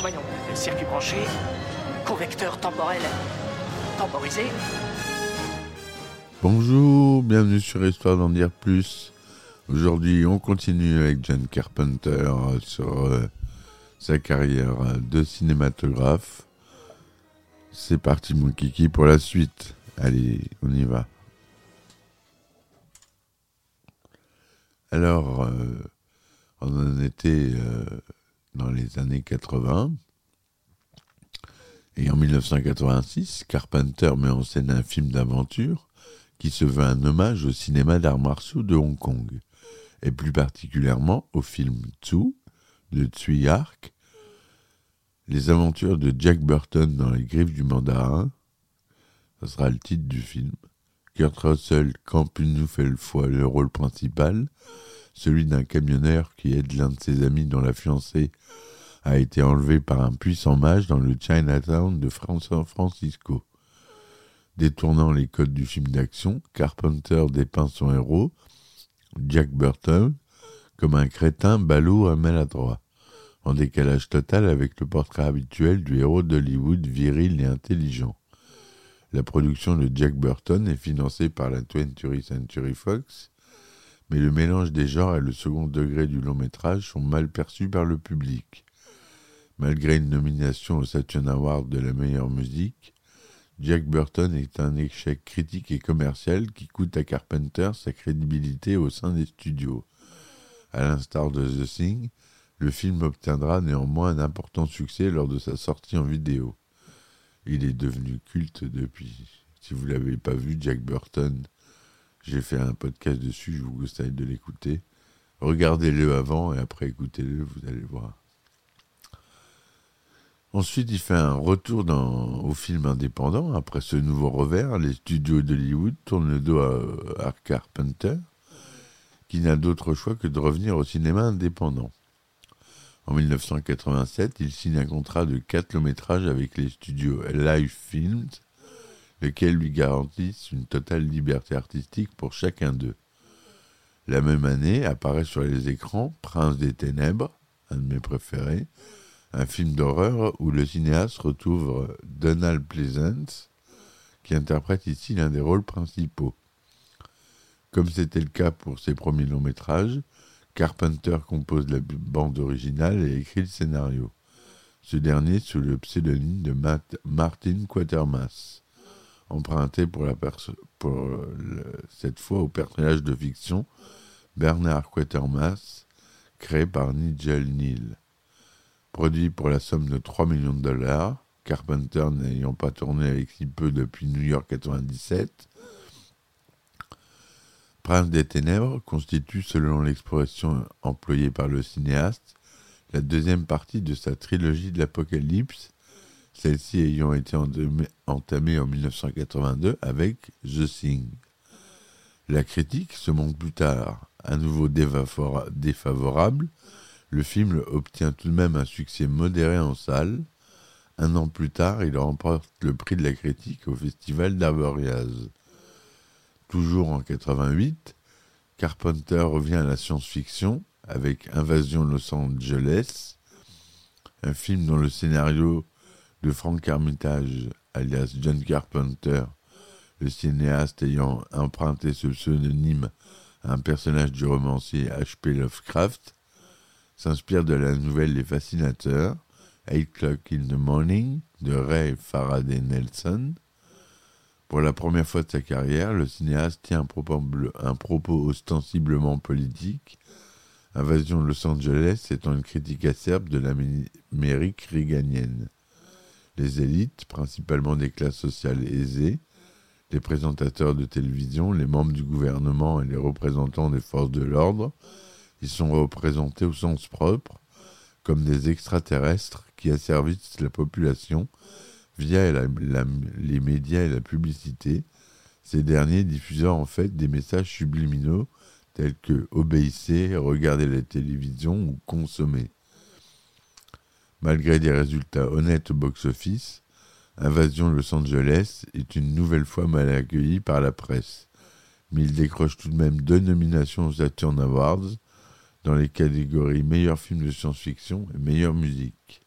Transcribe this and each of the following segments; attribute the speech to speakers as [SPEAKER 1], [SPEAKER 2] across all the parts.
[SPEAKER 1] Voyons, circuit branché, convecteur temporel temporisé.
[SPEAKER 2] Bonjour, bienvenue sur Histoire d'en dire plus. Aujourd'hui, on continue avec John Carpenter sur euh, sa carrière de cinématographe. C'est parti mon kiki pour la suite. Allez, on y va. Alors, euh, on en était euh, dans les années 80. Et en 1986, Carpenter met en scène un film d'aventure qui se veut un hommage au cinéma d'arts martiaux de Hong Kong, et plus particulièrement au film Tzu de Tsui Hark, Les aventures de Jack Burton dans les griffes du mandarin, ce sera le titre du film. Kurt Russell campe une nouvelle fois le rôle principal, celui d'un camionneur qui aide l'un de ses amis dont la fiancée a été enlevée par un puissant mage dans le Chinatown de San Francisco. Détournant les codes du film d'action, Carpenter dépeint son héros, Jack Burton, comme un crétin ballot et maladroit, en décalage total avec le portrait habituel du héros d'Hollywood viril et intelligent. La production de Jack Burton est financée par la 20th Century Fox, mais le mélange des genres et le second degré du long métrage sont mal perçus par le public. Malgré une nomination au Saturn Award de la meilleure musique, Jack Burton est un échec critique et commercial qui coûte à Carpenter sa crédibilité au sein des studios. À l'instar de The Thing, le film obtiendra néanmoins un important succès lors de sa sortie en vidéo. Il est devenu culte depuis. Si vous ne l'avez pas vu, Jack Burton, j'ai fait un podcast dessus, je vous conseille de l'écouter. Regardez-le avant et après écoutez-le, vous allez voir. Ensuite, il fait un retour dans, au film indépendant. Après ce nouveau revers, les studios d'Hollywood tournent le dos à, à Carpenter, qui n'a d'autre choix que de revenir au cinéma indépendant. En 1987, il signe un contrat de 4 longs métrages avec les studios Live Films, lesquels lui garantissent une totale liberté artistique pour chacun d'eux. La même année apparaît sur les écrans Prince des Ténèbres, un de mes préférés, un film d'horreur où le cinéaste retrouve Donald Pleasance, qui interprète ici l'un des rôles principaux. Comme c'était le cas pour ses premiers longs métrages, Carpenter compose la bande originale et écrit le scénario. Ce dernier sous le pseudonyme de Martin Quatermass, emprunté pour, cette fois au personnage de fiction Bernard Quatermass, créé par Nigel Neal. Produit pour la somme de 3 millions de dollars, Carpenter n'ayant pas tourné avec si peu depuis New York 97, Prince des Ténèbres constitue, selon l'expression employée par le cinéaste, la deuxième partie de sa trilogie de l'Apocalypse, celle-ci ayant été entamée en 1982 avec The Thing. La critique se montre plus tard à nouveau défavorable. Le film obtient tout de même un succès modéré en salle. Un an plus tard, il remporte le prix de la critique au Festival d'Avoriaz. Toujours en 88, Carpenter revient à la science-fiction avec Invasion Los Angeles, un film dont le scénario de Frank Armitage, alias John Carpenter, le cinéaste ayant emprunté ce pseudonyme à un personnage du romancier H.P. Lovecraft, s'inspire de la nouvelle Les Fascinateurs, Eight O'Clock in the Morning, de Ray Faraday Nelson, pour la première fois de sa carrière, le cinéaste tient un propos, ostensiblement politique, Invasion de Los Angeles étant une critique acerbe de l'Amérique réganienne. Les élites, principalement des classes sociales aisées, les présentateurs de télévision, les membres du gouvernement et les représentants des forces de l'ordre. Ils sont représentés au sens propre comme des extraterrestres qui asservissent la population via les médias et la publicité, ces derniers diffusant en fait des messages subliminaux tels que obéissez, regardez la télévision ou consommez. Malgré des résultats honnêtes au box-office, Invasion Los Angeles est une nouvelle fois mal accueilli par la presse, mais il décroche tout de même deux nominations aux Saturn Awards dans les catégories meilleur film de science-fiction et meilleure musique.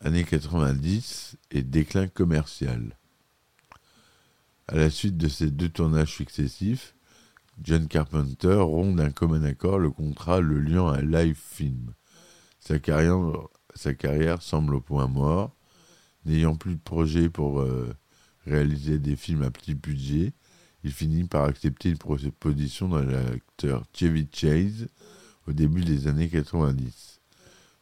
[SPEAKER 2] Années 90 et déclin commercial. À la suite de ces deux tournages successifs, John Carpenter rompt d'un commun accord le contrat le liant à live film. Sa carrière, sa carrière semble au point mort, n'ayant plus de projet pour euh, réaliser des films à petit budget, il finit par accepter une proposition de l'acteur Chevy Chase au début des années 90.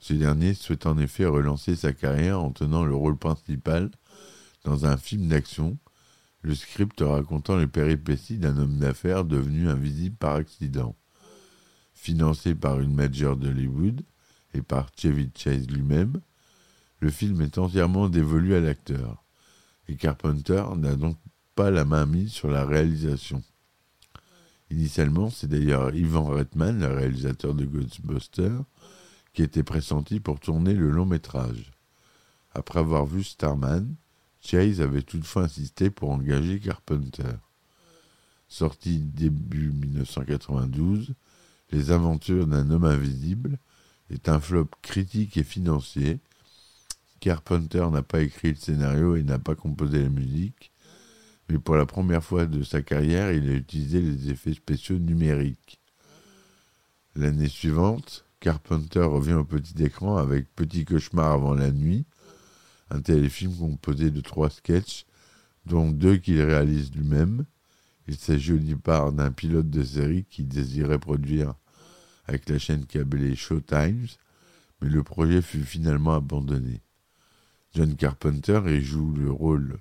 [SPEAKER 2] Ce dernier souhaite en effet relancer sa carrière en tenant le rôle principal dans un film d'action, le script racontant les péripéties d'un homme d'affaires devenu invisible par accident. Financé par une major d'Hollywood et par Chevy Chase lui-même, le film est entièrement dévolu à l'acteur, et Carpenter n'a donc pas la main mise sur la réalisation. Initialement, c'est d'ailleurs Ivan Reitman, le réalisateur de Ghostbusters, qui était pressenti pour tourner le long métrage. Après avoir vu Starman, Chase avait toutefois insisté pour engager Carpenter. Sorti début 1992, Les aventures d'un homme invisible est un flop critique et financier Carpenter n'a pas écrit le scénario et n'a pas composé la musique, mais pour la première fois de sa carrière, il a utilisé les effets spéciaux numériques. L'année suivante, Carpenter revient au petit écran avec Petit cauchemar avant la nuit, un téléfilm composé de trois sketchs, dont deux qu'il réalise lui-même. Il s'agit au départ d'un pilote de série qui désirait produire avec la chaîne câblée Showtimes, mais le projet fut finalement abandonné. John Carpenter y joue le rôle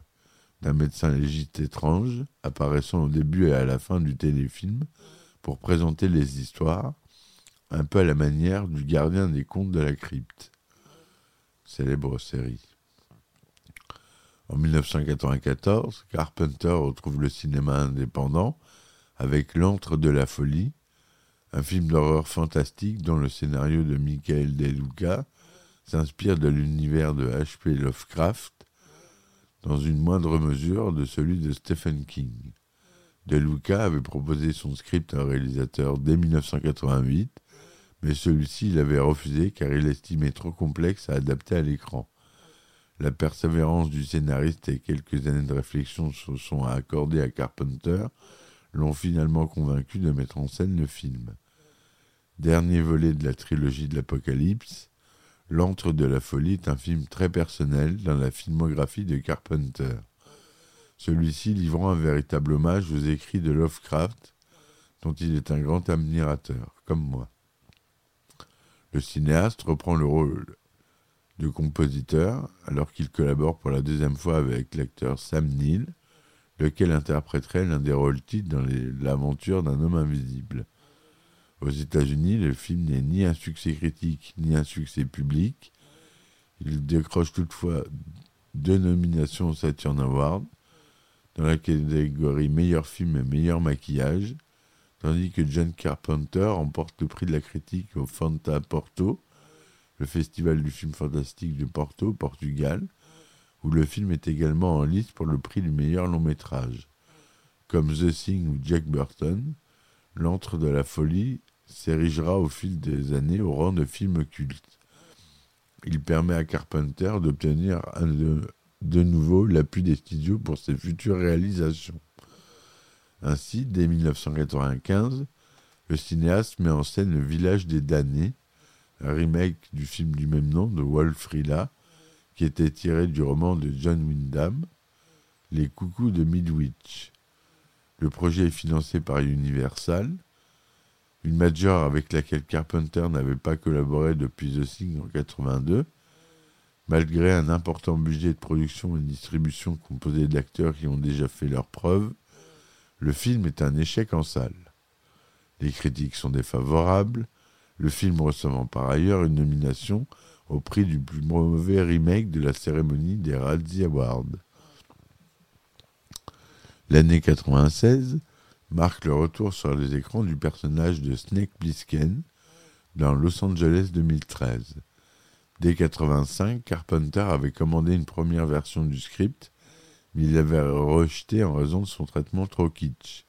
[SPEAKER 2] d'un médecin légiste étrange, apparaissant au début et à la fin du téléfilm pour présenter les histoires, un peu à la manière du gardien des contes de la crypte. Célèbre série. En 1994, Carpenter retrouve le cinéma indépendant avec L'antre de la folie, un film d'horreur fantastique dont le scénario de Michael De Luca s'inspire de l'univers de H.P. Lovecraft, dans une moindre mesure de celui de Stephen King. De Luca avait proposé son script à un réalisateur dès 1988, mais celui-ci l'avait refusé car il l'estimait trop complexe à adapter à l'écran. La persévérance du scénariste et quelques années de réflexion se sont accordées à Carpenter l'ont finalement convaincu de mettre en scène le film. Dernier volet de la trilogie de l'Apocalypse, L'antre de la folie est un film très personnel dans la filmographie de Carpenter. Celui-ci livrant un véritable hommage aux écrits de Lovecraft, dont il est un grand admirateur, comme moi. Le cinéaste reprend le rôle de compositeur alors qu'il collabore pour la deuxième fois avec l'acteur Sam Neill, lequel interpréterait l'un des rôles titres dans l'aventure d'un homme invisible. Aux États-Unis, le film n'est ni un succès critique ni un succès public. Il décroche toutefois deux nominations au Saturn Award dans la catégorie meilleur film et meilleur maquillage, tandis que John Carpenter remporte le prix de la critique au Fanta Porto, le festival du film fantastique de Porto, Portugal, où le film est également en liste pour le prix du meilleur long métrage. Comme The Thing ou Jack Burton, L'antre de la folie s'érigera au fil des années au rang de film culte. Il permet à Carpenter d'obtenir de nouveau l'appui des studios pour ses futures réalisations. Ainsi, dès 1995, le cinéaste met en scène Le Village des damnés, un remake du film du même nom de Wolf Frilla, qui était tiré du roman de John Wyndham, Les Coucous de Midwich. Le projet est financé par Universal, une major avec laquelle Carpenter n'avait pas collaboré depuis The Thing en 82, Malgré un important budget de production et de distribution composé d'acteurs qui ont déjà fait leurs preuves, le film est un échec en salle. Les critiques sont défavorables, le film recevant par ailleurs une nomination au prix du plus mauvais remake de la cérémonie des Razzie Awards. L'année 96 marque le retour sur les écrans du personnage de Snake Plissken dans Los Angeles 2013. Dès 85, Carpenter avait commandé une première version du script, mais il l'avait rejeté en raison de son traitement trop kitsch.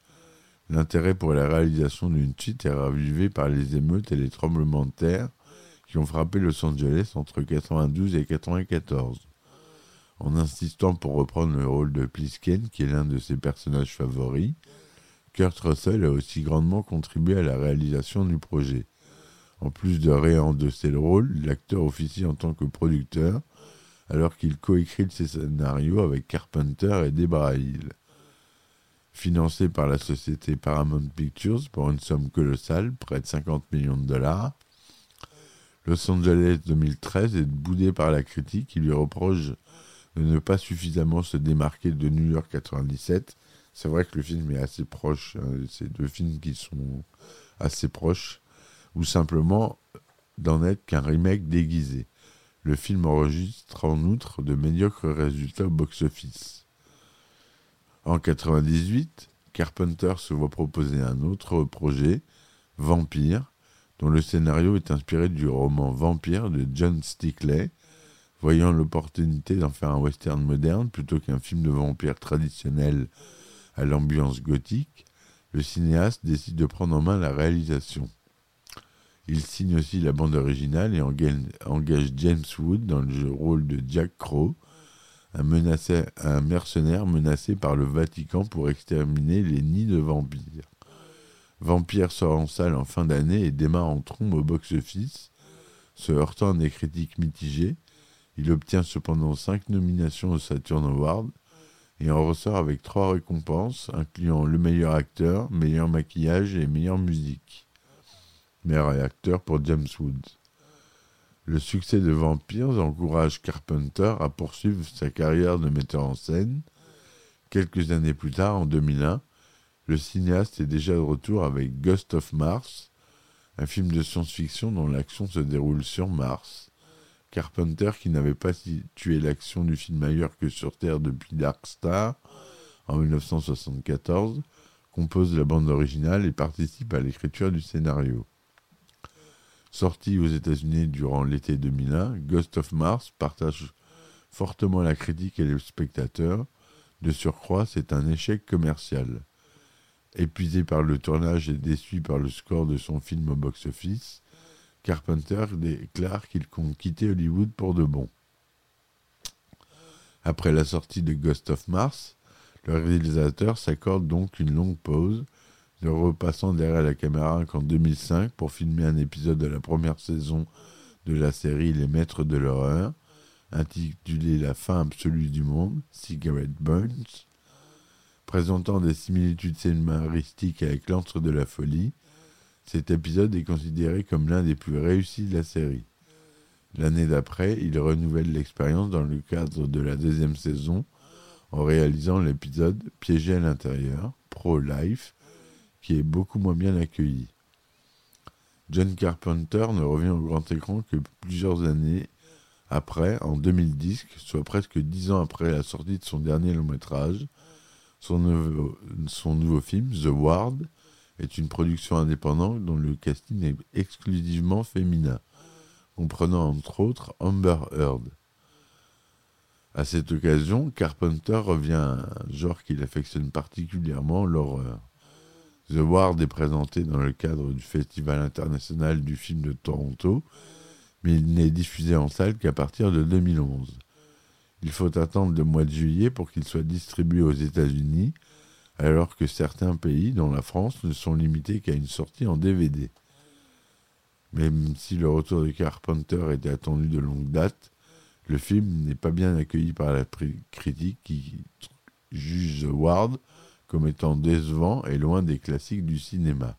[SPEAKER 2] L'intérêt pour la réalisation d'une suite est ravivé par les émeutes et les tremblements de terre qui ont frappé Los Angeles entre 92 et 94. En insistant pour reprendre le rôle de Plisken, qui est l'un de ses personnages favoris, Kurt Russell a aussi grandement contribué à la réalisation du projet. En plus de réendosser le rôle, l'acteur officie en tant que producteur, alors qu'il coécrit ses scénarios avec Carpenter et Debra Hill. Financé par la société Paramount Pictures pour une somme colossale, près de 50 millions de dollars, Los Angeles 2013 est boudé par la critique qui lui reproche de ne pas suffisamment se démarquer de New York 97. C'est vrai que le film est assez proche, hein, c'est deux films qui sont assez proches, ou simplement d'en être qu'un remake déguisé. Le film enregistre en outre de médiocres résultats au box-office. En 98, Carpenter se voit proposer un autre projet, Vampire, dont le scénario est inspiré du roman Vampire de John Stickley. Voyant l'opportunité d'en faire un western moderne plutôt qu'un film de vampire traditionnel à l'ambiance gothique, le cinéaste décide de prendre en main la réalisation. Il signe aussi la bande originale et engage James Wood dans le rôle de Jack Crow, un, mercenaire menacé par le Vatican pour exterminer les nids de vampires. Vampire sort en salle en fin d'année et démarre en trombe au box-office. Se heurtant à des critiques mitigées, il obtient cependant cinq nominations au Saturn Award et en ressort avec trois récompenses, incluant le meilleur acteur, meilleur maquillage et meilleure musique. Meilleur acteur pour James Woods. Le succès de Vampires encourage Carpenter à poursuivre sa carrière de metteur en scène. Quelques années plus tard, en 2001, le cinéaste est déjà de retour avec Ghost of Mars, un film de science-fiction dont l'action se déroule sur Mars. Carpenter, qui n'avait pas situé l'action du film ailleurs que sur Terre depuis Dark Star en 1974, compose la bande originale et participe à l'écriture du scénario. Sorti aux États-Unis durant l'été 2001, Ghost of Mars partage fortement la critique et les spectateurs. De surcroît, c'est un échec commercial. Épuisé par le tournage et déçu par le score de son film au box-office, Carpenter déclare qu'il compte quitter Hollywood pour de bon. Après la sortie de Ghost of Mars, le réalisateur s'accorde donc une longue pause, ne repassant derrière la caméra qu'en 2005 pour filmer un épisode de la première saison de la série Les Maîtres de l'horreur, intitulé La fin absolue du monde, Cigarette Burns, présentant des similitudes scénaristiques avec l'antre de la folie, cet épisode est considéré comme l'un des plus réussis de la série. L'année d'après, il renouvelle l'expérience dans le cadre de la deuxième saison en réalisant l'épisode Piégé à l'intérieur, Pro Life, qui est beaucoup moins bien accueilli. John Carpenter ne revient au grand écran que plusieurs années après, en 2010, soit presque dix ans après la sortie de son dernier long métrage, son nouveau, film, The Ward, est une production indépendante dont le casting est exclusivement féminin, comprenant entre autres Amber Heard. À cette occasion, Carpenter revient à un genre qu'il affectionne particulièrement, l'horreur. The Ward est présenté dans le cadre du Festival international du film de Toronto, mais il n'est diffusé en salle qu'à partir de 2011. Il faut attendre le mois de juillet pour qu'il soit distribué aux États-Unis, alors que certains pays, dont la France, ne sont limités qu'à une sortie en DVD. Même si le retour de Carpenter était attendu de longue date, le film n'est pas bien accueilli par la critique qui juge The Ward comme étant décevant et loin des classiques du cinéma.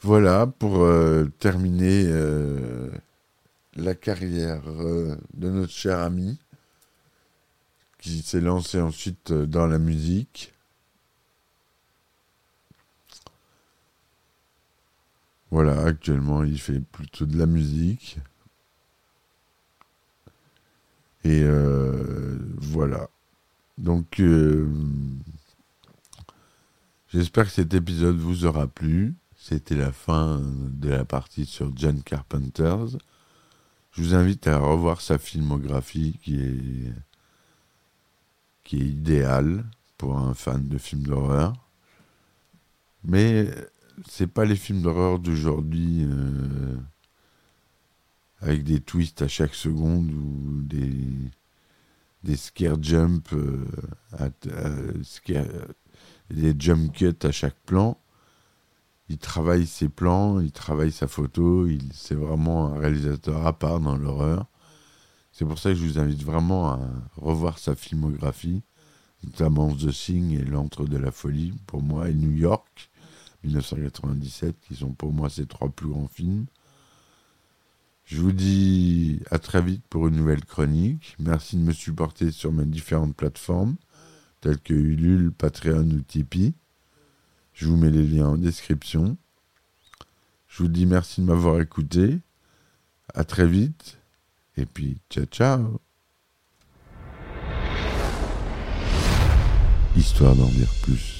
[SPEAKER 2] Voilà pour euh, terminer euh, la carrière euh, de notre cher ami, qui s'est lancé ensuite dans la musique. Voilà, actuellement, il fait plutôt de la musique. Et voilà. Donc, euh, j'espère que cet épisode vous aura plu. C'était la fin de la partie sur John Carpenters. Je vous invite à revoir sa filmographie qui est, qui est idéale pour un fan de films d'horreur. Mais c'est pas les films d'horreur d'aujourd'hui euh, avec des twists à chaque seconde ou des, des scare jump, euh, des jump cuts à chaque plan. Il travaille ses plans, il travaille sa photo, c'est vraiment un réalisateur à part dans l'horreur. C'est pour ça que je vous invite vraiment à revoir sa filmographie, notamment The Thing et L'Antre de la Folie, pour moi, et New York, 1997, qui sont pour moi ces trois plus grands films. Je vous dis à très vite pour une nouvelle chronique. Merci de me supporter sur mes différentes plateformes, telles que Ulule, Patreon ou Tipeee. Je vous mets les liens en description. Je vous dis merci de m'avoir écouté. À très vite. Et puis, ciao, ciao. Histoire d'en dire plus.